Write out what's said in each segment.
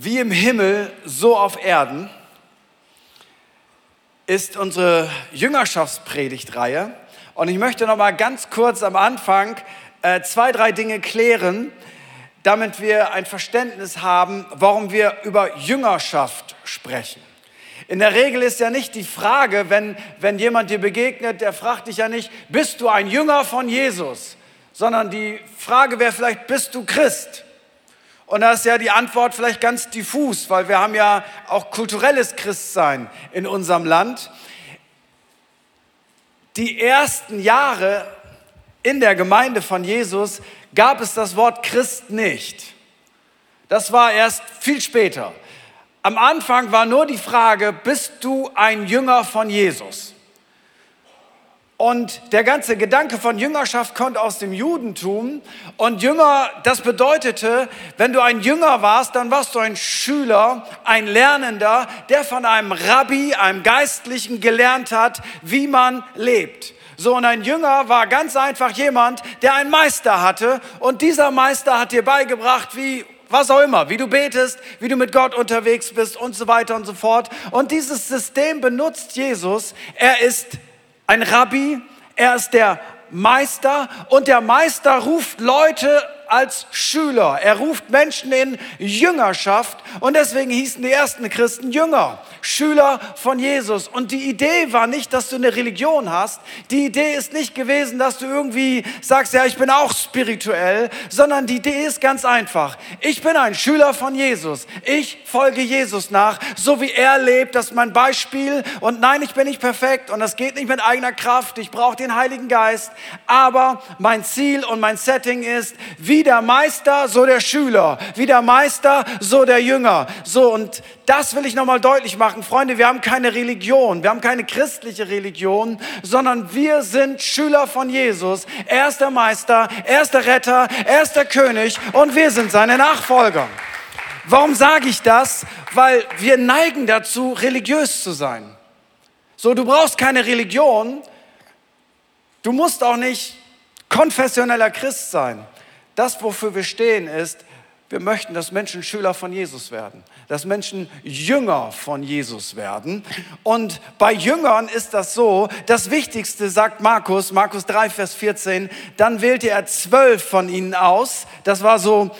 Wie im Himmel, so auf Erden ist unsere Jüngerschaftspredigtreihe. Und ich möchte noch mal ganz kurz am Anfang äh, zwei, drei Dinge klären, damit wir ein Verständnis haben, warum wir über Jüngerschaft sprechen. In der Regel ist ja nicht die Frage, wenn, wenn jemand dir begegnet, der fragt dich ja nicht, bist du ein Jünger von Jesus, sondern die Frage wäre vielleicht, bist du Christ? Und da ist ja die Antwort vielleicht ganz diffus, weil wir haben ja auch kulturelles Christsein in unserem Land. Die ersten Jahre in der Gemeinde von Jesus gab es das Wort Christ nicht. Das war erst viel später. Am Anfang war nur die Frage, bist du ein Jünger von Jesus? Und der ganze Gedanke von Jüngerschaft kommt aus dem Judentum. Und Jünger, das bedeutete, wenn du ein Jünger warst, dann warst du ein Schüler, ein Lernender, der von einem Rabbi, einem Geistlichen gelernt hat, wie man lebt. So, und ein Jünger war ganz einfach jemand, der einen Meister hatte. Und dieser Meister hat dir beigebracht, wie was auch immer, wie du betest, wie du mit Gott unterwegs bist und so weiter und so fort. Und dieses System benutzt Jesus. Er ist ein Rabbi, er ist der Meister und der Meister ruft Leute als Schüler. Er ruft Menschen in Jüngerschaft und deswegen hießen die ersten Christen Jünger, Schüler von Jesus. Und die Idee war nicht, dass du eine Religion hast. Die Idee ist nicht gewesen, dass du irgendwie sagst, ja, ich bin auch spirituell, sondern die Idee ist ganz einfach. Ich bin ein Schüler von Jesus. Ich folge Jesus nach, so wie er lebt. Das ist mein Beispiel. Und nein, ich bin nicht perfekt und das geht nicht mit eigener Kraft. Ich brauche den Heiligen Geist. Aber mein Ziel und mein Setting ist, wie wie der Meister, so der Schüler. Wie der Meister, so der Jünger. So, und das will ich nochmal deutlich machen. Freunde, wir haben keine Religion. Wir haben keine christliche Religion, sondern wir sind Schüler von Jesus. Er ist der Meister, er ist der Retter, er ist der König und wir sind seine Nachfolger. Warum sage ich das? Weil wir neigen dazu, religiös zu sein. So, du brauchst keine Religion. Du musst auch nicht konfessioneller Christ sein. Das, wofür wir stehen, ist, wir möchten, dass Menschen Schüler von Jesus werden, dass Menschen Jünger von Jesus werden. Und bei Jüngern ist das so, das Wichtigste sagt Markus, Markus 3, Vers 14, dann wählte er zwölf von ihnen aus. Das war so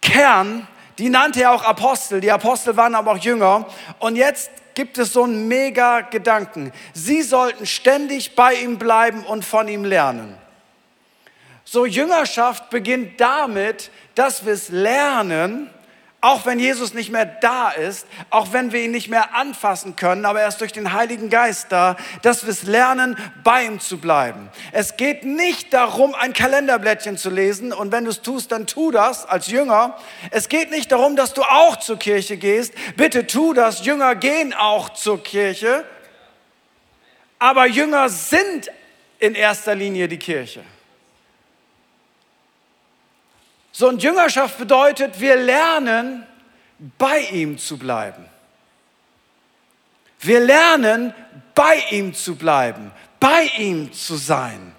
Kern, die nannte er auch Apostel. Die Apostel waren aber auch Jünger. Und jetzt gibt es so einen mega Gedanken. Sie sollten ständig bei ihm bleiben und von ihm lernen. So Jüngerschaft beginnt damit, dass wir es lernen, auch wenn Jesus nicht mehr da ist, auch wenn wir ihn nicht mehr anfassen können, aber er ist durch den Heiligen Geist da, dass wir es lernen, bei ihm zu bleiben. Es geht nicht darum, ein Kalenderblättchen zu lesen und wenn du es tust, dann tu das als Jünger. Es geht nicht darum, dass du auch zur Kirche gehst. Bitte tu das. Jünger gehen auch zur Kirche. Aber Jünger sind in erster Linie die Kirche. So ein Jüngerschaft bedeutet, wir lernen, bei ihm zu bleiben. Wir lernen, bei ihm zu bleiben, bei ihm zu sein,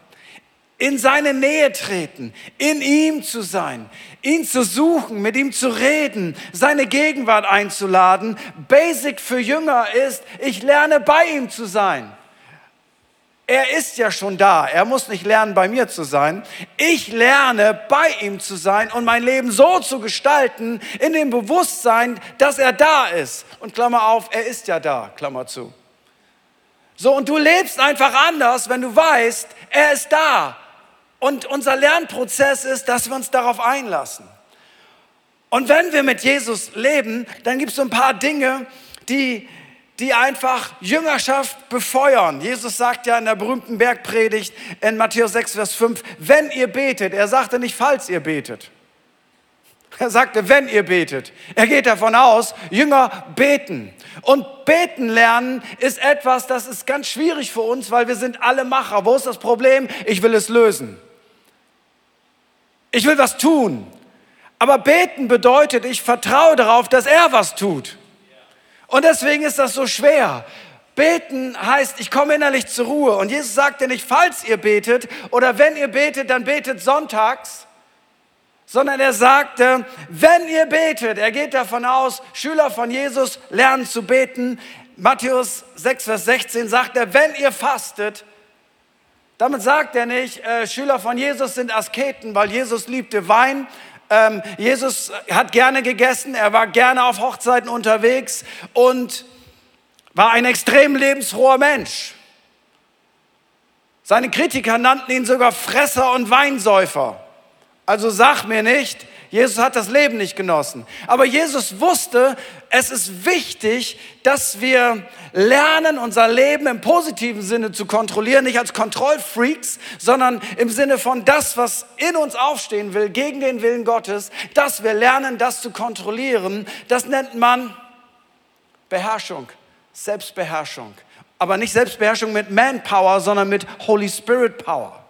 in seine Nähe treten, in ihm zu sein, ihn zu suchen, mit ihm zu reden, seine Gegenwart einzuladen. Basic für Jünger ist, ich lerne bei ihm zu sein. Er ist ja schon da. Er muss nicht lernen, bei mir zu sein. Ich lerne, bei ihm zu sein und mein Leben so zu gestalten, in dem Bewusstsein, dass er da ist. Und Klammer auf, er ist ja da, Klammer zu. So, und du lebst einfach anders, wenn du weißt, er ist da. Und unser Lernprozess ist, dass wir uns darauf einlassen. Und wenn wir mit Jesus leben, dann gibt es so ein paar Dinge, die, die einfach Jüngerschaft befeuern. Jesus sagt ja in der berühmten Bergpredigt in Matthäus 6, Vers 5, wenn ihr betet, er sagte nicht, falls ihr betet. Er sagte, wenn ihr betet. Er geht davon aus, Jünger beten. Und beten lernen ist etwas, das ist ganz schwierig für uns, weil wir sind alle Macher. Wo ist das Problem? Ich will es lösen. Ich will was tun. Aber beten bedeutet, ich vertraue darauf, dass er was tut. Und deswegen ist das so schwer. Beten heißt, ich komme innerlich zur Ruhe. Und Jesus sagte nicht, falls ihr betet oder wenn ihr betet, dann betet sonntags, sondern er sagte, wenn ihr betet, er geht davon aus, Schüler von Jesus lernen zu beten. Matthäus 6, Vers 16 sagt er, wenn ihr fastet, damit sagt er nicht, äh, Schüler von Jesus sind Asketen, weil Jesus liebte Wein. Ähm, Jesus hat gerne gegessen, er war gerne auf Hochzeiten unterwegs und war ein extrem lebensfroher Mensch. Seine Kritiker nannten ihn sogar Fresser und Weinsäufer. Also sag mir nicht, Jesus hat das Leben nicht genossen. Aber Jesus wusste, es ist wichtig, dass wir lernen, unser Leben im positiven Sinne zu kontrollieren, nicht als Kontrollfreaks, sondern im Sinne von das, was in uns aufstehen will, gegen den Willen Gottes, dass wir lernen, das zu kontrollieren. Das nennt man Beherrschung, Selbstbeherrschung. Aber nicht Selbstbeherrschung mit Manpower, sondern mit Holy Spirit Power.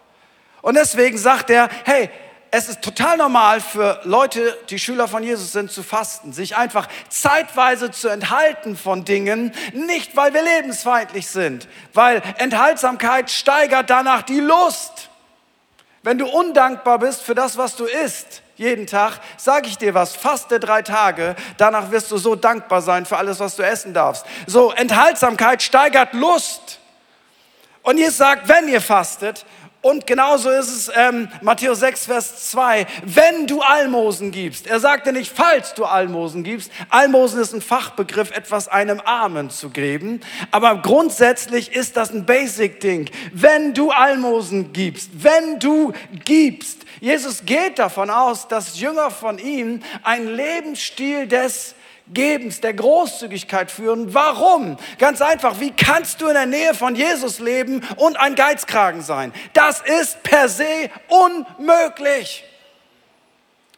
Und deswegen sagt er, hey, es ist total normal für Leute, die Schüler von Jesus sind, zu fasten, sich einfach zeitweise zu enthalten von Dingen, nicht weil wir lebensfeindlich sind, weil Enthaltsamkeit steigert danach die Lust. Wenn du undankbar bist für das, was du isst, jeden Tag, sage ich dir was, faste drei Tage, danach wirst du so dankbar sein für alles, was du essen darfst. So, Enthaltsamkeit steigert Lust. Und Jesus sagt, wenn ihr fastet, und genauso ist es ähm, Matthäus 6, Vers 2, wenn du Almosen gibst. Er sagte nicht, falls du Almosen gibst. Almosen ist ein Fachbegriff, etwas einem Armen zu geben. Aber grundsätzlich ist das ein Basic-Ding. Wenn du Almosen gibst, wenn du gibst. Jesus geht davon aus, dass Jünger von ihm einen Lebensstil des Gebens, der Großzügigkeit führen. Warum? Ganz einfach, wie kannst du in der Nähe von Jesus leben und ein Geizkragen sein? Das ist per se unmöglich.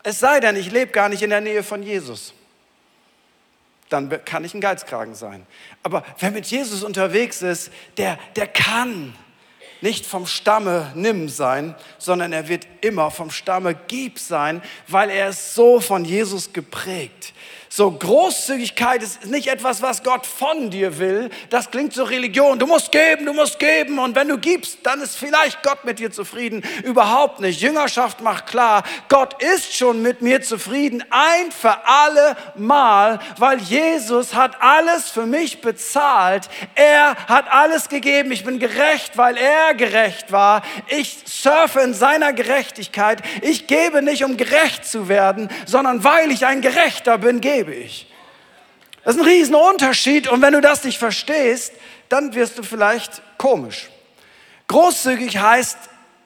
Es sei denn, ich lebe gar nicht in der Nähe von Jesus. Dann kann ich ein Geizkragen sein. Aber wer mit Jesus unterwegs ist, der, der kann nicht vom Stamme Nimm sein, sondern er wird immer vom Stamme Gib sein, weil er ist so von Jesus geprägt. So Großzügigkeit ist nicht etwas, was Gott von dir will. Das klingt so Religion. Du musst geben, du musst geben. Und wenn du gibst, dann ist vielleicht Gott mit dir zufrieden. Überhaupt nicht. Jüngerschaft macht klar, Gott ist schon mit mir zufrieden. Ein für alle Mal, weil Jesus hat alles für mich bezahlt. Er hat alles gegeben. Ich bin gerecht, weil er gerecht war. Ich surfe in seiner Gerechtigkeit. Ich gebe nicht, um gerecht zu werden, sondern weil ich ein Gerechter bin, gebe lebe ich. Das ist ein Riesenunterschied und wenn du das nicht verstehst, dann wirst du vielleicht komisch. Großzügig heißt,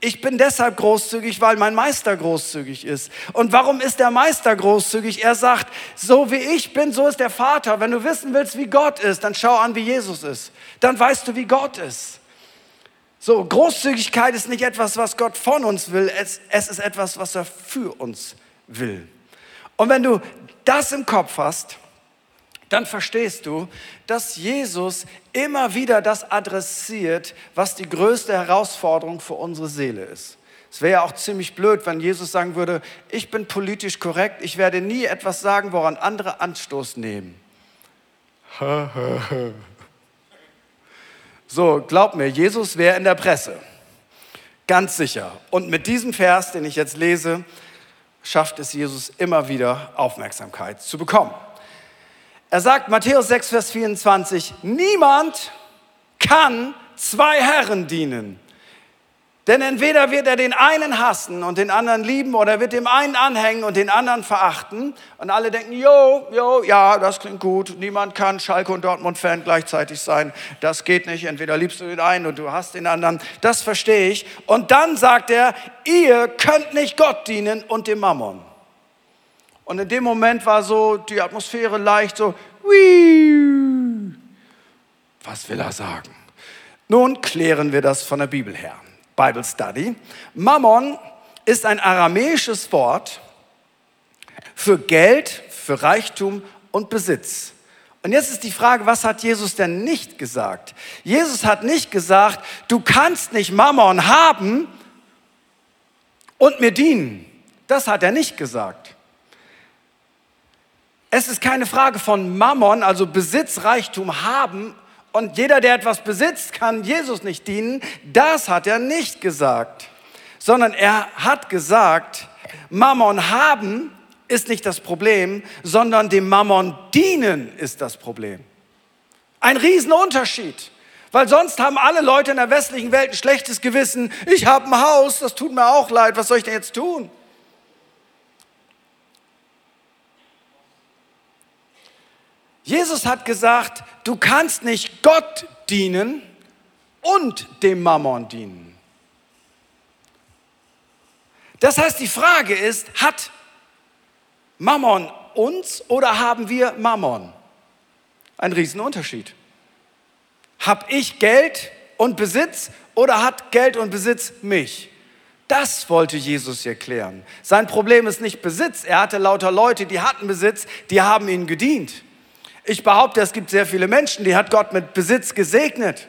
ich bin deshalb großzügig, weil mein Meister großzügig ist. Und warum ist der Meister großzügig? Er sagt, so wie ich bin, so ist der Vater. Wenn du wissen willst, wie Gott ist, dann schau an, wie Jesus ist. Dann weißt du, wie Gott ist. So, Großzügigkeit ist nicht etwas, was Gott von uns will, es, es ist etwas, was er für uns will. Und wenn du das im Kopf hast, dann verstehst du, dass Jesus immer wieder das adressiert, was die größte Herausforderung für unsere Seele ist. Es wäre ja auch ziemlich blöd, wenn Jesus sagen würde, ich bin politisch korrekt, ich werde nie etwas sagen, woran andere Anstoß nehmen. so, glaub mir, Jesus wäre in der Presse. Ganz sicher. Und mit diesem Vers, den ich jetzt lese, schafft es Jesus immer wieder Aufmerksamkeit zu bekommen. Er sagt, Matthäus 6, Vers 24, niemand kann zwei Herren dienen. Denn entweder wird er den einen hassen und den anderen lieben oder wird dem einen anhängen und den anderen verachten. Und alle denken, jo, jo, ja, das klingt gut. Niemand kann Schalke und Dortmund-Fan gleichzeitig sein. Das geht nicht. Entweder liebst du den einen und du hast den anderen. Das verstehe ich. Und dann sagt er, ihr könnt nicht Gott dienen und dem Mammon. Und in dem Moment war so die Atmosphäre leicht so, Wii. was will er sagen? Nun klären wir das von der Bibel her. Bible Study. Mammon ist ein aramäisches Wort für Geld, für Reichtum und Besitz. Und jetzt ist die Frage, was hat Jesus denn nicht gesagt? Jesus hat nicht gesagt, du kannst nicht Mammon haben und mir dienen. Das hat er nicht gesagt. Es ist keine Frage von Mammon, also Besitz, Reichtum haben und jeder, der etwas besitzt, kann Jesus nicht dienen. Das hat er nicht gesagt, sondern er hat gesagt, Mammon haben ist nicht das Problem, sondern dem Mammon dienen ist das Problem. Ein Riesenunterschied. Weil sonst haben alle Leute in der westlichen Welt ein schlechtes Gewissen. Ich habe ein Haus, das tut mir auch leid. Was soll ich denn jetzt tun? Jesus hat gesagt, du kannst nicht Gott dienen und dem Mammon dienen. Das heißt, die Frage ist, hat Mammon uns oder haben wir Mammon? Ein Riesenunterschied. Hab ich Geld und Besitz oder hat Geld und Besitz mich? Das wollte Jesus erklären. Sein Problem ist nicht Besitz. Er hatte lauter Leute, die hatten Besitz, die haben ihm gedient. Ich behaupte, es gibt sehr viele Menschen, die hat Gott mit Besitz gesegnet.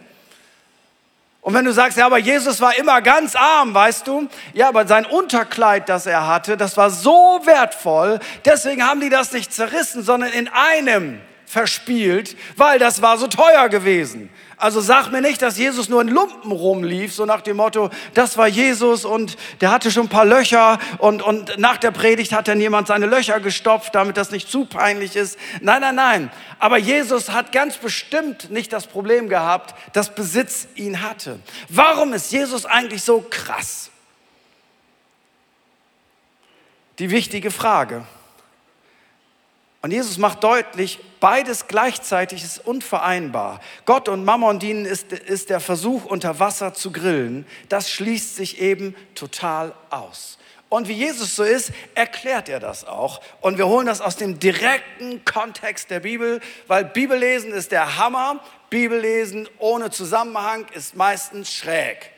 Und wenn du sagst, ja, aber Jesus war immer ganz arm, weißt du? Ja, aber sein Unterkleid, das er hatte, das war so wertvoll, deswegen haben die das nicht zerrissen, sondern in einem verspielt, weil das war so teuer gewesen. Also sag mir nicht, dass Jesus nur in Lumpen rumlief, so nach dem Motto, das war Jesus und der hatte schon ein paar Löcher und, und nach der Predigt hat dann jemand seine Löcher gestopft, damit das nicht zu peinlich ist. Nein, nein, nein. Aber Jesus hat ganz bestimmt nicht das Problem gehabt, dass Besitz ihn hatte. Warum ist Jesus eigentlich so krass? Die wichtige Frage. Und Jesus macht deutlich, beides gleichzeitig ist unvereinbar. Gott und Mammon dienen ist, ist der Versuch, unter Wasser zu grillen. Das schließt sich eben total aus. Und wie Jesus so ist, erklärt er das auch. Und wir holen das aus dem direkten Kontext der Bibel, weil Bibellesen ist der Hammer. Bibellesen ohne Zusammenhang ist meistens schräg.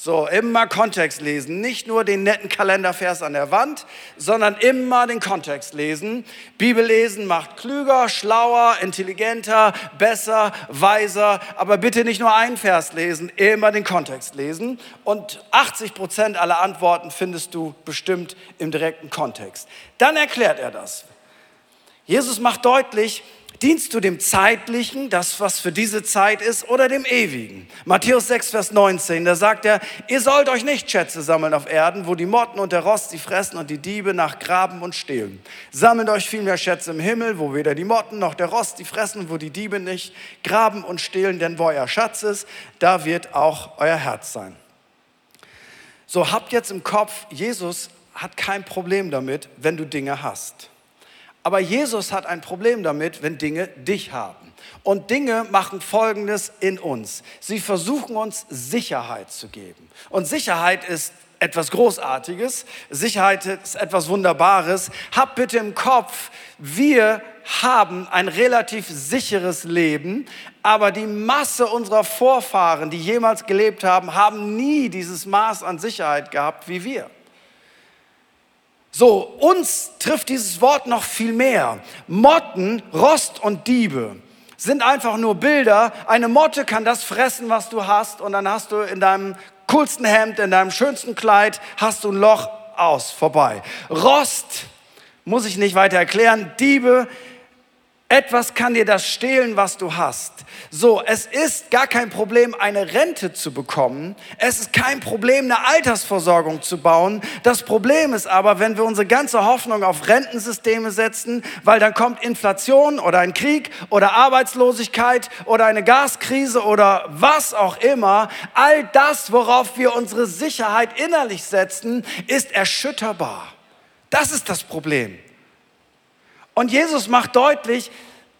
So, immer Kontext lesen. Nicht nur den netten Kalendervers an der Wand, sondern immer den Kontext lesen. Bibel lesen macht klüger, schlauer, intelligenter, besser, weiser. Aber bitte nicht nur einen Vers lesen, immer den Kontext lesen. Und 80 Prozent aller Antworten findest du bestimmt im direkten Kontext. Dann erklärt er das. Jesus macht deutlich, Dienst du dem Zeitlichen, das was für diese Zeit ist, oder dem Ewigen? Matthäus 6, Vers 19, da sagt er, ihr sollt euch nicht Schätze sammeln auf Erden, wo die Motten und der Rost sie fressen und die Diebe nach Graben und stehlen. Sammelt euch vielmehr Schätze im Himmel, wo weder die Motten noch der Rost sie fressen, wo die Diebe nicht graben und stehlen, denn wo euer Schatz ist, da wird auch euer Herz sein. So habt jetzt im Kopf, Jesus hat kein Problem damit, wenn du Dinge hast. Aber Jesus hat ein Problem damit, wenn Dinge dich haben. Und Dinge machen Folgendes in uns. Sie versuchen uns Sicherheit zu geben. Und Sicherheit ist etwas Großartiges. Sicherheit ist etwas Wunderbares. Hab bitte im Kopf, wir haben ein relativ sicheres Leben, aber die Masse unserer Vorfahren, die jemals gelebt haben, haben nie dieses Maß an Sicherheit gehabt wie wir. So, uns trifft dieses Wort noch viel mehr. Motten, Rost und Diebe sind einfach nur Bilder. Eine Motte kann das fressen, was du hast, und dann hast du in deinem coolsten Hemd, in deinem schönsten Kleid, hast du ein Loch aus, vorbei. Rost, muss ich nicht weiter erklären. Diebe, etwas kann dir das stehlen, was du hast. So, es ist gar kein Problem, eine Rente zu bekommen. Es ist kein Problem, eine Altersversorgung zu bauen. Das Problem ist aber, wenn wir unsere ganze Hoffnung auf Rentensysteme setzen, weil dann kommt Inflation oder ein Krieg oder Arbeitslosigkeit oder eine Gaskrise oder was auch immer. All das, worauf wir unsere Sicherheit innerlich setzen, ist erschütterbar. Das ist das Problem. Und Jesus macht deutlich,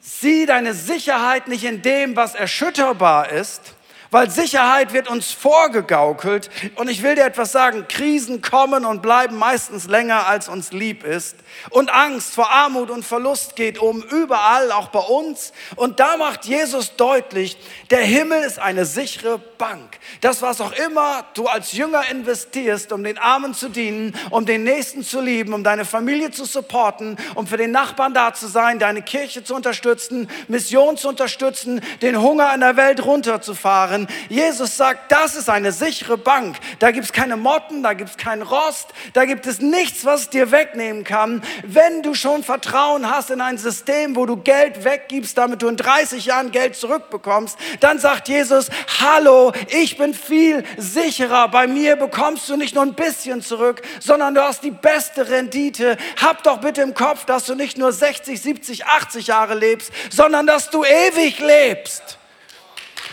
sieh deine Sicherheit nicht in dem, was erschütterbar ist, weil Sicherheit wird uns vorgegaukelt. Und ich will dir etwas sagen, Krisen kommen und bleiben meistens länger, als uns lieb ist. Und Angst vor Armut und Verlust geht um, überall, auch bei uns. Und da macht Jesus deutlich, der Himmel ist eine sichere Bank. Das, was auch immer du als Jünger investierst, um den Armen zu dienen, um den Nächsten zu lieben, um deine Familie zu supporten, um für den Nachbarn da zu sein, deine Kirche zu unterstützen, Mission zu unterstützen, den Hunger in der Welt runterzufahren, Jahren. Jesus sagt, das ist eine sichere Bank. Da gibt es keine Motten, da gibt es keinen Rost, da gibt es nichts, was dir wegnehmen kann. Wenn du schon Vertrauen hast in ein System, wo du Geld weggibst, damit du in 30 Jahren Geld zurückbekommst, dann sagt Jesus, hallo, ich bin viel sicherer. Bei mir bekommst du nicht nur ein bisschen zurück, sondern du hast die beste Rendite. Hab doch bitte im Kopf, dass du nicht nur 60, 70, 80 Jahre lebst, sondern dass du ewig lebst.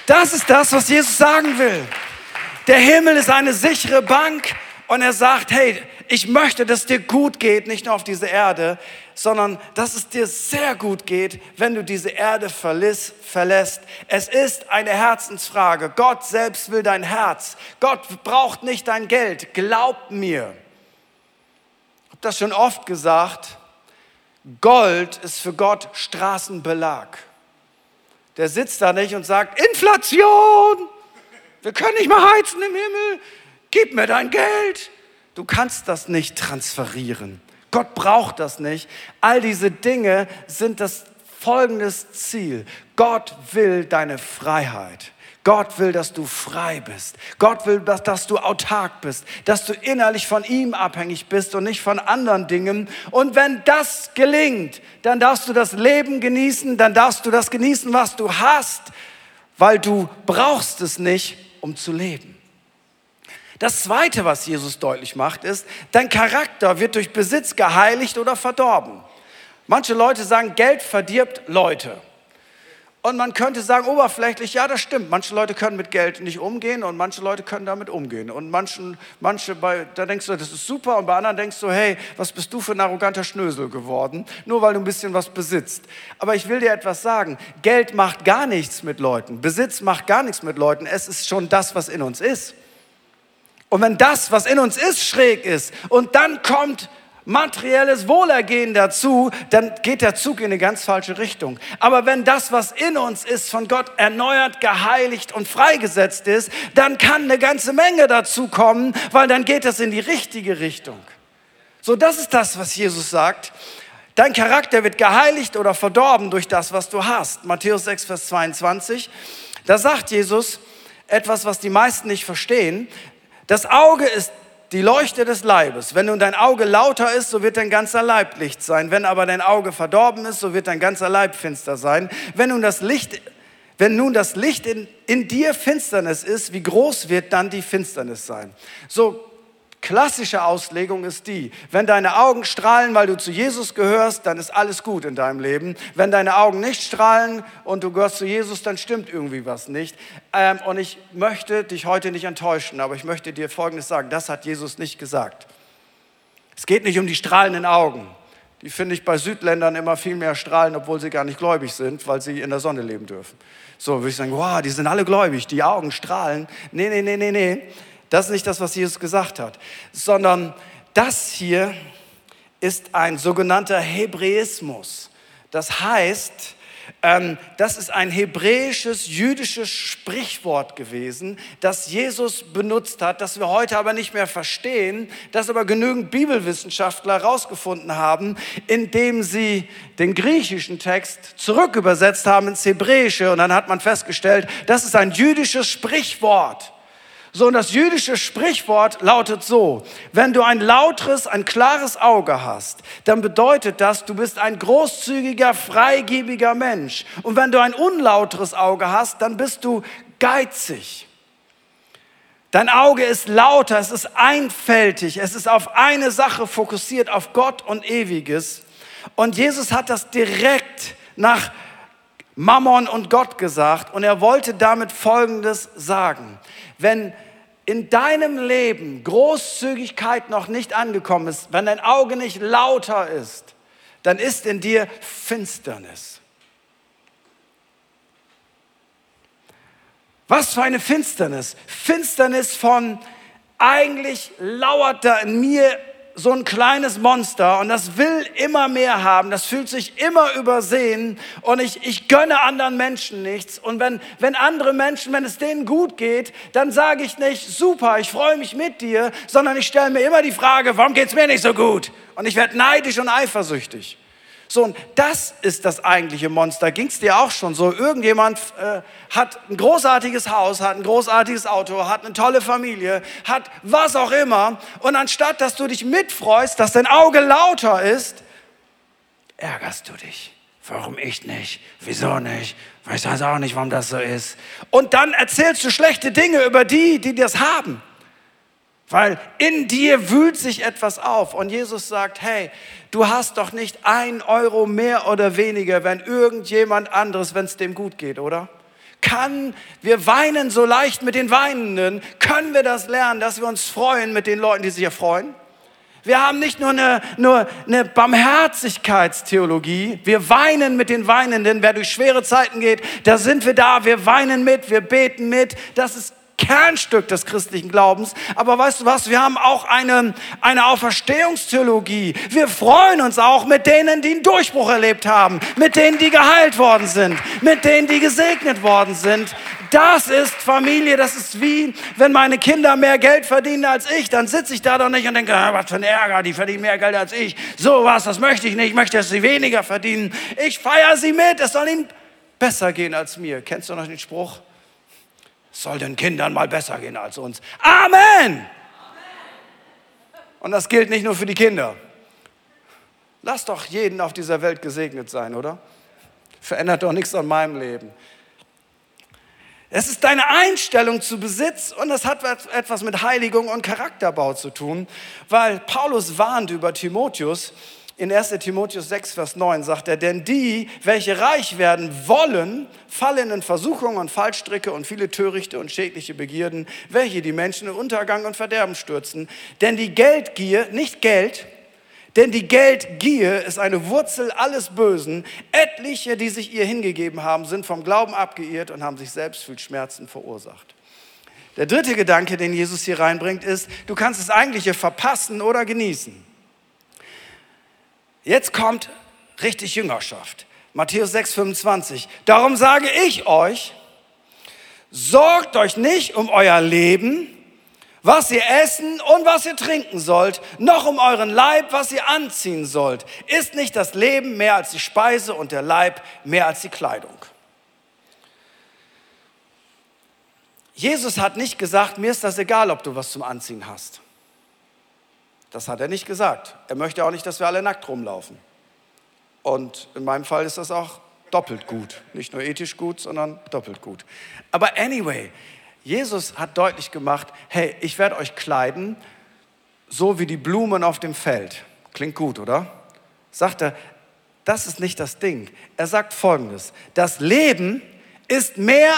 Das ist das, was Jesus sagen will. Der Himmel ist eine sichere Bank und er sagt, hey, ich möchte, dass dir gut geht, nicht nur auf dieser Erde, sondern dass es dir sehr gut geht, wenn du diese Erde verlässt. Es ist eine Herzensfrage. Gott selbst will dein Herz. Gott braucht nicht dein Geld. Glaub mir. Ich habe das schon oft gesagt. Gold ist für Gott Straßenbelag. Der sitzt da nicht und sagt, Inflation, wir können nicht mehr heizen im Himmel, gib mir dein Geld. Du kannst das nicht transferieren. Gott braucht das nicht. All diese Dinge sind das folgendes Ziel. Gott will deine Freiheit. Gott will, dass du frei bist. Gott will, dass, dass, du autark bist, dass du innerlich von ihm abhängig bist und nicht von anderen Dingen. Und wenn das gelingt, dann darfst du das Leben genießen, dann darfst du das genießen, was du hast, weil du brauchst es nicht, um zu leben. Das Zweite, was Jesus deutlich macht, ist, dein Charakter wird durch Besitz geheiligt oder verdorben. Manche Leute sagen, Geld verdirbt Leute. Und man könnte sagen, oberflächlich, ja, das stimmt. Manche Leute können mit Geld nicht umgehen und manche Leute können damit umgehen. Und manchen, manche, bei, da denkst du, das ist super. Und bei anderen denkst du, hey, was bist du für ein arroganter Schnösel geworden? Nur weil du ein bisschen was besitzt. Aber ich will dir etwas sagen. Geld macht gar nichts mit Leuten. Besitz macht gar nichts mit Leuten. Es ist schon das, was in uns ist. Und wenn das, was in uns ist, schräg ist und dann kommt materielles Wohlergehen dazu, dann geht der Zug in eine ganz falsche Richtung. Aber wenn das, was in uns ist, von Gott erneuert, geheiligt und freigesetzt ist, dann kann eine ganze Menge dazu kommen, weil dann geht das in die richtige Richtung. So, das ist das, was Jesus sagt. Dein Charakter wird geheiligt oder verdorben durch das, was du hast. Matthäus 6, Vers 22. Da sagt Jesus etwas, was die meisten nicht verstehen. Das Auge ist die Leuchte des Leibes. Wenn nun dein Auge lauter ist, so wird dein ganzer Leib Licht sein. Wenn aber dein Auge verdorben ist, so wird dein ganzer Leib finster sein. Wenn nun das Licht, wenn nun das Licht in, in dir Finsternis ist, wie groß wird dann die Finsternis sein? So Klassische Auslegung ist die, wenn deine Augen strahlen, weil du zu Jesus gehörst, dann ist alles gut in deinem Leben. Wenn deine Augen nicht strahlen und du gehörst zu Jesus, dann stimmt irgendwie was nicht. Ähm, und ich möchte dich heute nicht enttäuschen, aber ich möchte dir Folgendes sagen, das hat Jesus nicht gesagt. Es geht nicht um die strahlenden Augen. Die finde ich bei Südländern immer viel mehr strahlen, obwohl sie gar nicht gläubig sind, weil sie in der Sonne leben dürfen. So würde ich sagen, wow, die sind alle gläubig, die Augen strahlen. Nee, nee, nee, nee, nee. Das ist nicht das, was Jesus gesagt hat, sondern das hier ist ein sogenannter Hebräismus. Das heißt, ähm, das ist ein hebräisches, jüdisches Sprichwort gewesen, das Jesus benutzt hat, das wir heute aber nicht mehr verstehen, das aber genügend Bibelwissenschaftler herausgefunden haben, indem sie den griechischen Text zurückübersetzt haben ins Hebräische. Und dann hat man festgestellt, das ist ein jüdisches Sprichwort. So, und das jüdische Sprichwort lautet so, wenn du ein lauteres, ein klares Auge hast, dann bedeutet das, du bist ein großzügiger, freigebiger Mensch. Und wenn du ein unlauteres Auge hast, dann bist du geizig. Dein Auge ist lauter, es ist einfältig, es ist auf eine Sache fokussiert, auf Gott und Ewiges. Und Jesus hat das direkt nach Mammon und Gott gesagt und er wollte damit Folgendes sagen. Wenn in deinem Leben Großzügigkeit noch nicht angekommen ist, wenn dein Auge nicht lauter ist, dann ist in dir Finsternis. Was für eine Finsternis. Finsternis von eigentlich lauert da in mir so ein kleines Monster und das will immer mehr haben, das fühlt sich immer übersehen und ich, ich gönne anderen Menschen nichts. Und wenn, wenn andere Menschen, wenn es denen gut geht, dann sage ich nicht, super, ich freue mich mit dir, sondern ich stelle mir immer die Frage, warum geht es mir nicht so gut? Und ich werde neidisch und eifersüchtig. So, und das ist das eigentliche Monster. Ging es dir auch schon so? Irgendjemand äh, hat ein großartiges Haus, hat ein großartiges Auto, hat eine tolle Familie, hat was auch immer. Und anstatt, dass du dich mitfreust, dass dein Auge lauter ist, ärgerst du dich. Warum ich nicht? Wieso nicht? Ich weiß auch nicht, warum das so ist. Und dann erzählst du schlechte Dinge über die, die das haben. Weil in dir wühlt sich etwas auf. Und Jesus sagt, hey, du hast doch nicht ein Euro mehr oder weniger, wenn irgendjemand anderes, wenn es dem gut geht, oder? Kann, wir weinen so leicht mit den Weinenden, können wir das lernen, dass wir uns freuen mit den Leuten, die sich erfreuen? Wir haben nicht nur eine, nur eine Barmherzigkeitstheologie, wir weinen mit den Weinenden, wer durch schwere Zeiten geht, da sind wir da, wir weinen mit, wir beten mit, das ist Kernstück des christlichen Glaubens. Aber weißt du was, wir haben auch eine, eine Auferstehungstheologie. Wir freuen uns auch mit denen, die einen Durchbruch erlebt haben, mit denen, die geheilt worden sind, mit denen, die gesegnet worden sind. Das ist Familie, das ist wie, wenn meine Kinder mehr Geld verdienen als ich, dann sitze ich da doch nicht und denke, ah, was für ein Ärger, die verdienen mehr Geld als ich. So was, das möchte ich nicht, ich möchte, dass sie weniger verdienen. Ich feiere sie mit, es soll ihnen besser gehen als mir. Kennst du noch den Spruch? Soll den Kindern mal besser gehen als uns. Amen! Und das gilt nicht nur für die Kinder. Lass doch jeden auf dieser Welt gesegnet sein, oder? Verändert doch nichts an meinem Leben. Es ist deine Einstellung zu Besitz und das hat etwas mit Heiligung und Charakterbau zu tun, weil Paulus warnt über Timotheus, in 1 Timotheus 6, Vers 9 sagt er, denn die, welche reich werden wollen, fallen in Versuchungen und Fallstricke und viele törichte und schädliche Begierden, welche die Menschen in Untergang und Verderben stürzen. Denn die Geldgier, nicht Geld, denn die Geldgier ist eine Wurzel alles Bösen. Etliche, die sich ihr hingegeben haben, sind vom Glauben abgeirrt und haben sich selbst viel Schmerzen verursacht. Der dritte Gedanke, den Jesus hier reinbringt, ist, du kannst das Eigentliche verpassen oder genießen. Jetzt kommt richtig Jüngerschaft. Matthäus 6, 25. Darum sage ich euch, sorgt euch nicht um euer Leben, was ihr essen und was ihr trinken sollt, noch um euren Leib, was ihr anziehen sollt. Ist nicht das Leben mehr als die Speise und der Leib mehr als die Kleidung? Jesus hat nicht gesagt, mir ist das egal, ob du was zum Anziehen hast. Das hat er nicht gesagt. Er möchte auch nicht, dass wir alle nackt rumlaufen. Und in meinem Fall ist das auch doppelt gut. Nicht nur ethisch gut, sondern doppelt gut. Aber anyway, Jesus hat deutlich gemacht, hey, ich werde euch kleiden, so wie die Blumen auf dem Feld. Klingt gut, oder? Sagt er, das ist nicht das Ding. Er sagt folgendes, das Leben ist mehr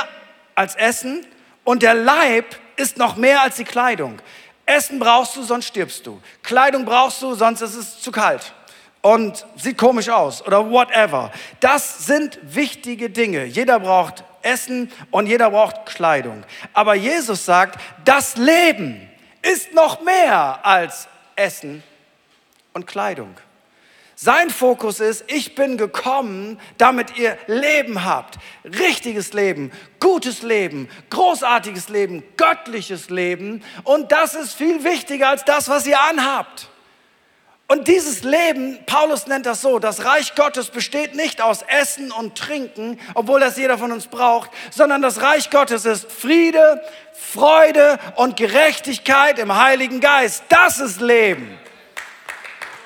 als Essen und der Leib ist noch mehr als die Kleidung. Essen brauchst du, sonst stirbst du. Kleidung brauchst du, sonst ist es zu kalt und sieht komisch aus oder whatever. Das sind wichtige Dinge. Jeder braucht Essen und jeder braucht Kleidung. Aber Jesus sagt, das Leben ist noch mehr als Essen und Kleidung. Sein Fokus ist, ich bin gekommen, damit ihr Leben habt. Richtiges Leben, gutes Leben, großartiges Leben, göttliches Leben. Und das ist viel wichtiger als das, was ihr anhabt. Und dieses Leben, Paulus nennt das so, das Reich Gottes besteht nicht aus Essen und Trinken, obwohl das jeder von uns braucht, sondern das Reich Gottes ist Friede, Freude und Gerechtigkeit im Heiligen Geist. Das ist Leben.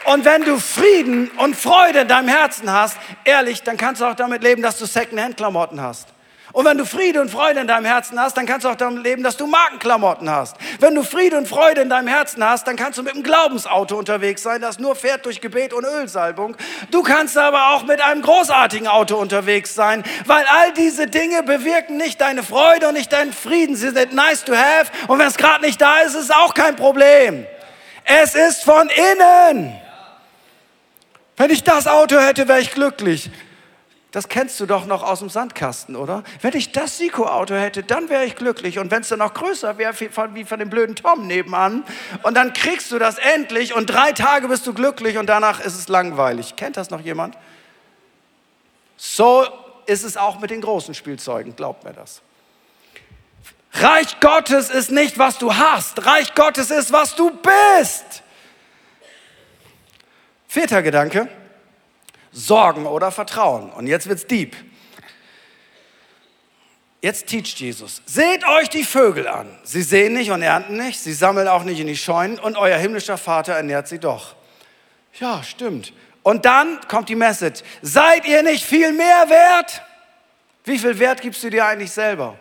Und wenn du Frieden und Freude in deinem Herzen hast, ehrlich, dann kannst du auch damit leben, dass du Secondhand-Klamotten hast. Und wenn du Friede und Freude in deinem Herzen hast, dann kannst du auch damit leben, dass du Markenklamotten hast. Wenn du Friede und Freude in deinem Herzen hast, dann kannst du mit einem Glaubensauto unterwegs sein, das nur fährt durch Gebet und Ölsalbung. Du kannst aber auch mit einem großartigen Auto unterwegs sein, weil all diese Dinge bewirken nicht deine Freude und nicht deinen Frieden. Sie sind nice to have und wenn es gerade nicht da ist, ist es auch kein Problem. Es ist von innen. Wenn ich das Auto hätte, wäre ich glücklich. Das kennst du doch noch aus dem Sandkasten, oder? Wenn ich das Siko-Auto hätte, dann wäre ich glücklich. Und wenn es dann noch größer wäre, wie von dem blöden Tom nebenan, und dann kriegst du das endlich und drei Tage bist du glücklich und danach ist es langweilig. Kennt das noch jemand? So ist es auch mit den großen Spielzeugen, glaubt mir das. Reich Gottes ist nicht, was du hast. Reich Gottes ist, was du bist. Vierter Gedanke. Sorgen oder Vertrauen. Und jetzt wird's deep. Jetzt teacht Jesus. Seht euch die Vögel an. Sie sehen nicht und ernten nicht, sie sammeln auch nicht in die Scheunen und euer himmlischer Vater ernährt sie doch. Ja, stimmt. Und dann kommt die Message. Seid ihr nicht viel mehr wert? Wie viel Wert gibst du dir eigentlich selber?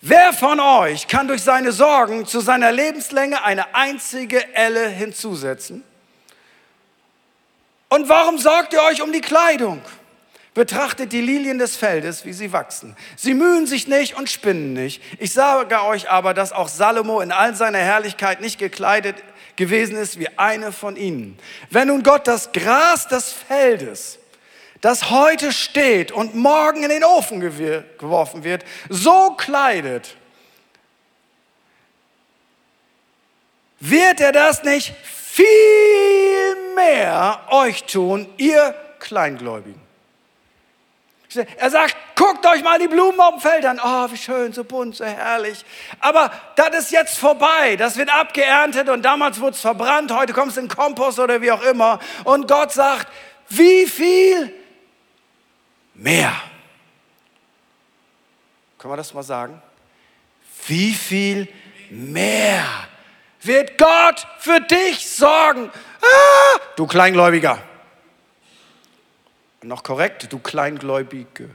Wer von euch kann durch seine Sorgen zu seiner Lebenslänge eine einzige Elle hinzusetzen? Und warum sorgt ihr euch um die Kleidung? Betrachtet die Lilien des Feldes, wie sie wachsen. Sie mühen sich nicht und spinnen nicht. Ich sage euch aber, dass auch Salomo in all seiner Herrlichkeit nicht gekleidet gewesen ist wie eine von ihnen. Wenn nun Gott das Gras des Feldes, das heute steht und morgen in den Ofen geworfen wird, so kleidet, wird er das nicht viel mehr euch tun, ihr Kleingläubigen. Er sagt, guckt euch mal die Blumen auf dem Feld an. Oh, wie schön, so bunt, so herrlich. Aber das ist jetzt vorbei. Das wird abgeerntet und damals wurde es verbrannt. Heute kommt es in Kompost oder wie auch immer. Und Gott sagt, wie viel mehr? Können wir das mal sagen? Wie viel mehr wird Gott für dich sorgen? Du Kleingläubiger. Noch korrekt, du Kleingläubige.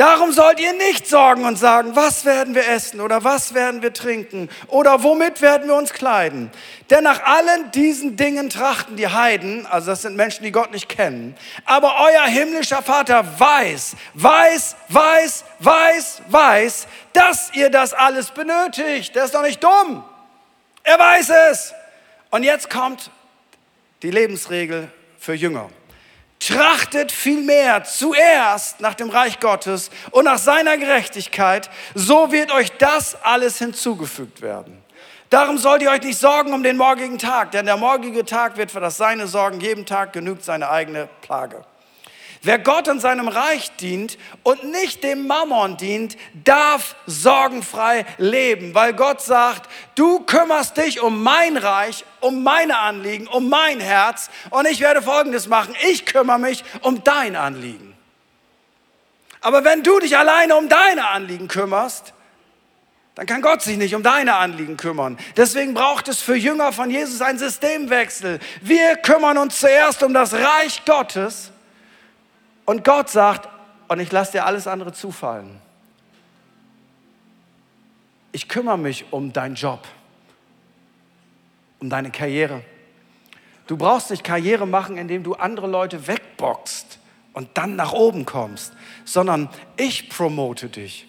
Darum sollt ihr nicht sorgen und sagen, was werden wir essen oder was werden wir trinken oder womit werden wir uns kleiden. Denn nach allen diesen Dingen trachten die Heiden, also das sind Menschen, die Gott nicht kennen. Aber euer himmlischer Vater weiß, weiß, weiß, weiß, weiß, dass ihr das alles benötigt. Der ist doch nicht dumm. Er weiß es. Und jetzt kommt die Lebensregel für Jünger. Trachtet vielmehr zuerst nach dem Reich Gottes und nach seiner Gerechtigkeit, so wird euch das alles hinzugefügt werden. Darum sollt ihr euch nicht sorgen um den morgigen Tag, denn der morgige Tag wird für das Seine sorgen, jeden Tag genügt seine eigene Plage. Wer Gott und seinem Reich dient und nicht dem Mammon dient, darf sorgenfrei leben, weil Gott sagt, du kümmerst dich um mein Reich, um meine Anliegen, um mein Herz und ich werde Folgendes machen, ich kümmere mich um dein Anliegen. Aber wenn du dich alleine um deine Anliegen kümmerst, dann kann Gott sich nicht um deine Anliegen kümmern. Deswegen braucht es für Jünger von Jesus einen Systemwechsel. Wir kümmern uns zuerst um das Reich Gottes und Gott sagt, und ich lasse dir alles andere zufallen. Ich kümmere mich um deinen Job, um deine Karriere. Du brauchst nicht Karriere machen, indem du andere Leute wegboxt und dann nach oben kommst, sondern ich promote dich.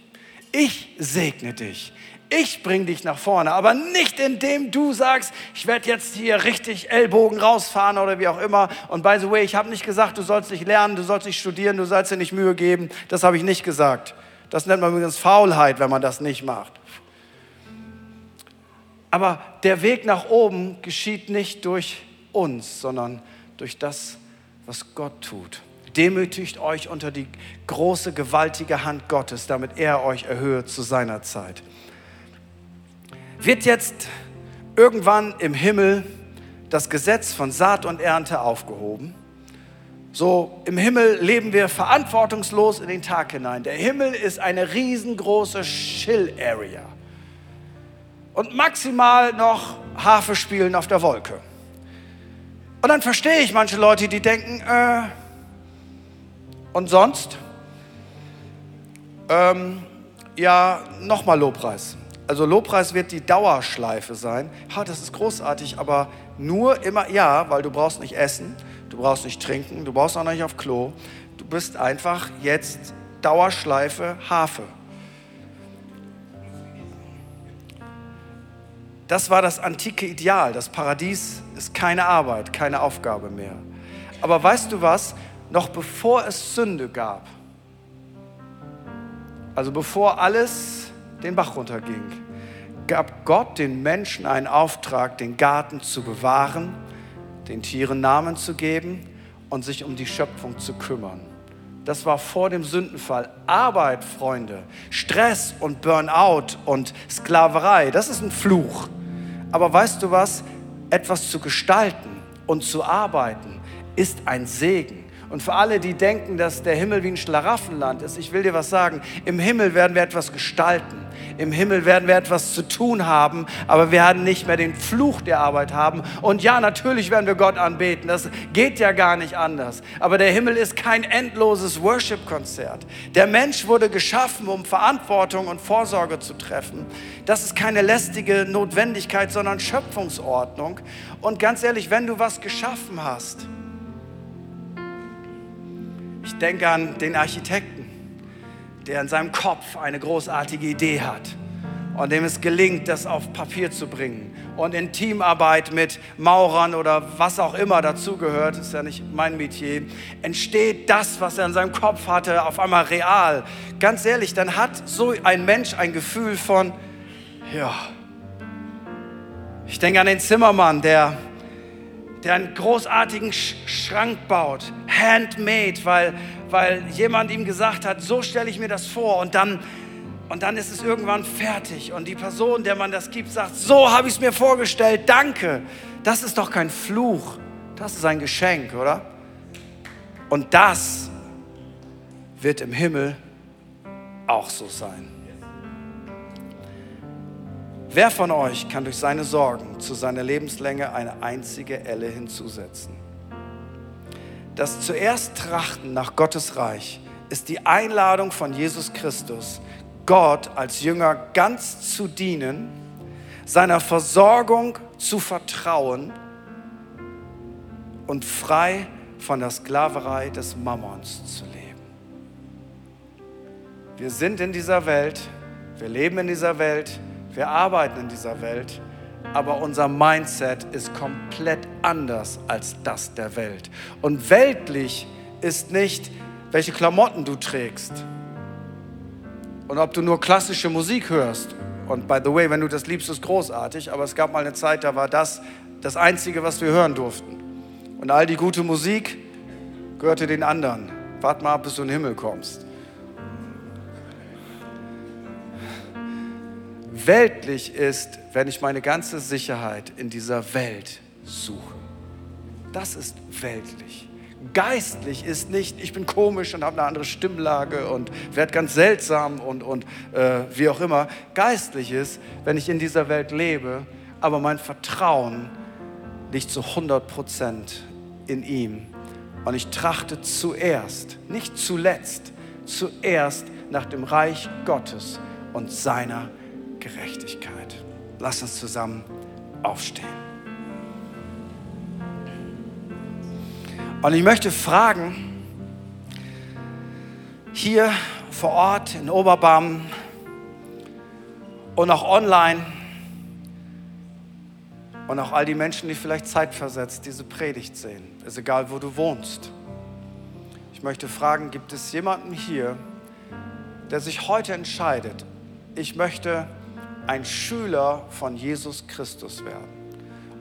Ich segne dich. Ich bring dich nach vorne, aber nicht indem du sagst, ich werde jetzt hier richtig Ellbogen rausfahren oder wie auch immer. Und by the way, ich habe nicht gesagt, du sollst nicht lernen, du sollst nicht studieren, du sollst dir nicht Mühe geben. Das habe ich nicht gesagt. Das nennt man übrigens Faulheit, wenn man das nicht macht. Aber der Weg nach oben geschieht nicht durch uns, sondern durch das, was Gott tut. Demütigt euch unter die große, gewaltige Hand Gottes, damit er euch erhöhe zu seiner Zeit wird jetzt irgendwann im Himmel das Gesetz von Saat und Ernte aufgehoben. So im Himmel leben wir verantwortungslos in den Tag hinein. Der Himmel ist eine riesengroße Chill-Area. Und maximal noch Harfe spielen auf der Wolke. Und dann verstehe ich manche Leute, die denken, äh, und sonst? Ähm, ja, nochmal Lobpreis. Also Lobpreis wird die Dauerschleife sein. Ha, das ist großartig, aber nur immer, ja, weil du brauchst nicht essen, du brauchst nicht trinken, du brauchst auch nicht auf Klo. Du bist einfach jetzt Dauerschleife Harfe. Das war das antike Ideal. Das Paradies ist keine Arbeit, keine Aufgabe mehr. Aber weißt du was? Noch bevor es Sünde gab, also bevor alles den Bach runterging, gab Gott den Menschen einen Auftrag, den Garten zu bewahren, den Tieren Namen zu geben und sich um die Schöpfung zu kümmern. Das war vor dem Sündenfall. Arbeit, Freunde, Stress und Burnout und Sklaverei, das ist ein Fluch. Aber weißt du was? Etwas zu gestalten und zu arbeiten ist ein Segen. Und für alle, die denken, dass der Himmel wie ein Schlaraffenland ist, ich will dir was sagen. Im Himmel werden wir etwas gestalten. Im Himmel werden wir etwas zu tun haben, aber wir werden nicht mehr den Fluch der Arbeit haben. Und ja, natürlich werden wir Gott anbeten. Das geht ja gar nicht anders. Aber der Himmel ist kein endloses Worship-Konzert. Der Mensch wurde geschaffen, um Verantwortung und Vorsorge zu treffen. Das ist keine lästige Notwendigkeit, sondern Schöpfungsordnung. Und ganz ehrlich, wenn du was geschaffen hast, ich denke an den Architekten der in seinem Kopf eine großartige Idee hat und dem es gelingt, das auf Papier zu bringen. Und in Teamarbeit mit Maurern oder was auch immer dazugehört, ist ja nicht mein Metier, entsteht das, was er in seinem Kopf hatte, auf einmal real. Ganz ehrlich, dann hat so ein Mensch ein Gefühl von, ja. Ich denke an den Zimmermann, der, der einen großartigen Schrank baut, handmade, weil weil jemand ihm gesagt hat, so stelle ich mir das vor und dann und dann ist es irgendwann fertig und die Person, der man das gibt, sagt, so habe ich es mir vorgestellt, danke. Das ist doch kein Fluch, das ist ein Geschenk, oder? Und das wird im Himmel auch so sein. Wer von euch kann durch seine Sorgen zu seiner Lebenslänge eine einzige Elle hinzusetzen? Das zuerst Trachten nach Gottes Reich ist die Einladung von Jesus Christus, Gott als Jünger ganz zu dienen, seiner Versorgung zu vertrauen und frei von der Sklaverei des Mammons zu leben. Wir sind in dieser Welt, wir leben in dieser Welt, wir arbeiten in dieser Welt aber unser Mindset ist komplett anders als das der Welt. Und weltlich ist nicht, welche Klamotten du trägst und ob du nur klassische Musik hörst. Und by the way, wenn du das liebst, ist großartig, aber es gab mal eine Zeit, da war das das Einzige, was wir hören durften. Und all die gute Musik gehörte den anderen. Wart mal ab, bis du in den Himmel kommst. Weltlich ist, wenn ich meine ganze Sicherheit in dieser Welt suche. Das ist weltlich. Geistlich ist nicht, ich bin komisch und habe eine andere Stimmlage und werde ganz seltsam und, und äh, wie auch immer. Geistlich ist, wenn ich in dieser Welt lebe, aber mein Vertrauen liegt zu 100 Prozent in ihm. Und ich trachte zuerst, nicht zuletzt, zuerst nach dem Reich Gottes und seiner Gerechtigkeit. Lass uns zusammen aufstehen. Und ich möchte fragen, hier vor Ort in Oberbaum und auch online und auch all die Menschen, die vielleicht zeitversetzt diese Predigt sehen, ist egal, wo du wohnst. Ich möchte fragen, gibt es jemanden hier, der sich heute entscheidet, ich möchte ein Schüler von Jesus Christus werden.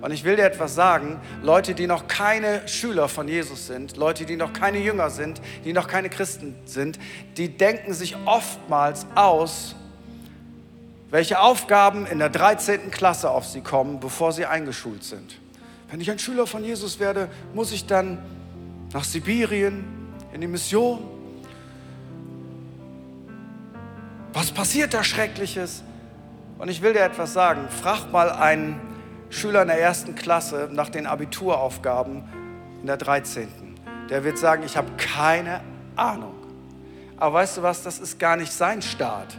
Und ich will dir etwas sagen, Leute, die noch keine Schüler von Jesus sind, Leute, die noch keine Jünger sind, die noch keine Christen sind, die denken sich oftmals aus, welche Aufgaben in der 13. Klasse auf sie kommen, bevor sie eingeschult sind. Wenn ich ein Schüler von Jesus werde, muss ich dann nach Sibirien, in die Mission? Was passiert da Schreckliches? Und ich will dir etwas sagen. Frag mal einen Schüler in der ersten Klasse nach den Abituraufgaben in der 13. Der wird sagen, ich habe keine Ahnung. Aber weißt du was, das ist gar nicht sein Start.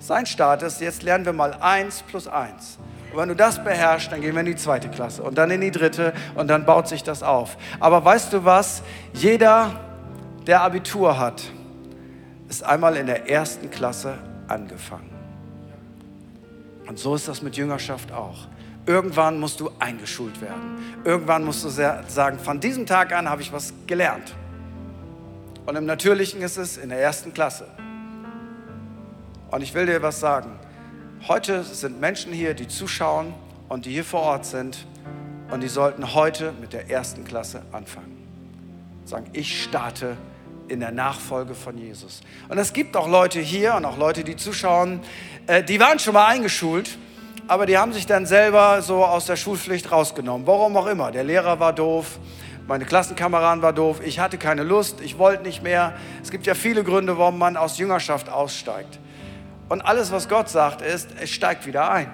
Sein Start ist, jetzt lernen wir mal 1 plus 1. Und wenn du das beherrschst, dann gehen wir in die zweite Klasse und dann in die dritte und dann baut sich das auf. Aber weißt du was? Jeder, der Abitur hat, ist einmal in der ersten Klasse angefangen. Und so ist das mit Jüngerschaft auch. Irgendwann musst du eingeschult werden. Irgendwann musst du sagen, von diesem Tag an habe ich was gelernt. Und im Natürlichen ist es in der ersten Klasse. Und ich will dir was sagen. Heute sind Menschen hier, die zuschauen und die hier vor Ort sind. Und die sollten heute mit der ersten Klasse anfangen. Sagen, ich starte in der Nachfolge von Jesus. Und es gibt auch Leute hier und auch Leute, die zuschauen, äh, die waren schon mal eingeschult, aber die haben sich dann selber so aus der Schulpflicht rausgenommen. Warum auch immer. Der Lehrer war doof, meine Klassenkameraden war doof, ich hatte keine Lust, ich wollte nicht mehr. Es gibt ja viele Gründe, warum man aus Jüngerschaft aussteigt. Und alles, was Gott sagt, ist, es steigt wieder ein.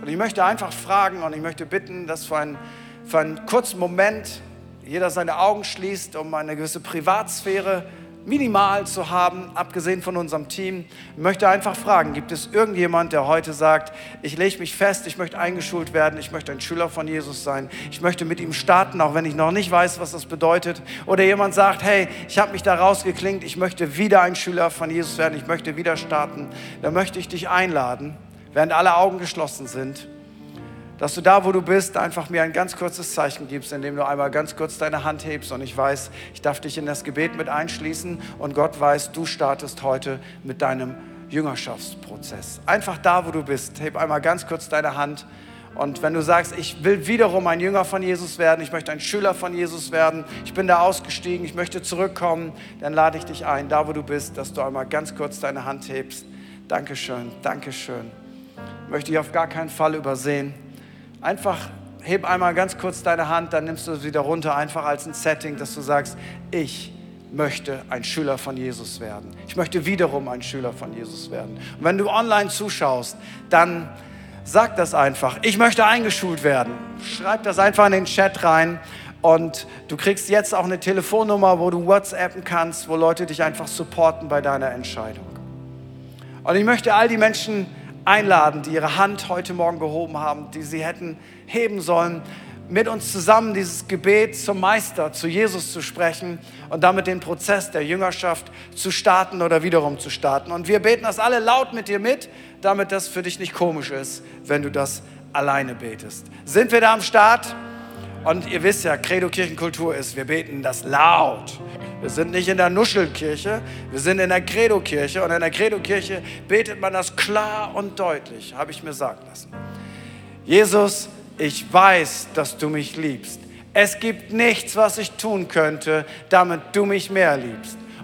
Und ich möchte einfach fragen und ich möchte bitten, dass für einen, für einen kurzen Moment jeder seine Augen schließt, um eine gewisse Privatsphäre minimal zu haben, abgesehen von unserem Team. Ich möchte einfach fragen, gibt es irgendjemand, der heute sagt, ich lege mich fest, ich möchte eingeschult werden, ich möchte ein Schüler von Jesus sein, ich möchte mit ihm starten, auch wenn ich noch nicht weiß, was das bedeutet. Oder jemand sagt, hey, ich habe mich da rausgeklingt, ich möchte wieder ein Schüler von Jesus werden, ich möchte wieder starten. Da möchte ich dich einladen, während alle Augen geschlossen sind dass du da, wo du bist, einfach mir ein ganz kurzes Zeichen gibst, indem du einmal ganz kurz deine Hand hebst und ich weiß, ich darf dich in das Gebet mit einschließen und Gott weiß, du startest heute mit deinem Jüngerschaftsprozess. Einfach da, wo du bist, heb einmal ganz kurz deine Hand und wenn du sagst, ich will wiederum ein Jünger von Jesus werden, ich möchte ein Schüler von Jesus werden, ich bin da ausgestiegen, ich möchte zurückkommen, dann lade ich dich ein, da wo du bist, dass du einmal ganz kurz deine Hand hebst. Dankeschön, Dankeschön. Möchte ich auf gar keinen Fall übersehen. Einfach heb einmal ganz kurz deine Hand, dann nimmst du es wieder runter, einfach als ein Setting, dass du sagst, ich möchte ein Schüler von Jesus werden. Ich möchte wiederum ein Schüler von Jesus werden. Und wenn du online zuschaust, dann sag das einfach. Ich möchte eingeschult werden. Schreib das einfach in den Chat rein. Und du kriegst jetzt auch eine Telefonnummer, wo du WhatsAppen kannst, wo Leute dich einfach supporten bei deiner Entscheidung. Und ich möchte all die Menschen einladen, die ihre Hand heute Morgen gehoben haben, die sie hätten heben sollen, mit uns zusammen dieses Gebet zum Meister, zu Jesus zu sprechen und damit den Prozess der Jüngerschaft zu starten oder wiederum zu starten. Und wir beten das alle laut mit dir mit, damit das für dich nicht komisch ist, wenn du das alleine betest. Sind wir da am Start? Und ihr wisst ja, Credo Kirchenkultur ist, wir beten das laut. Wir sind nicht in der Nuschelkirche, wir sind in der Credo-Kirche und in der Credo-Kirche betet man das klar und deutlich, habe ich mir sagen lassen. Jesus, ich weiß, dass du mich liebst. Es gibt nichts, was ich tun könnte, damit du mich mehr liebst.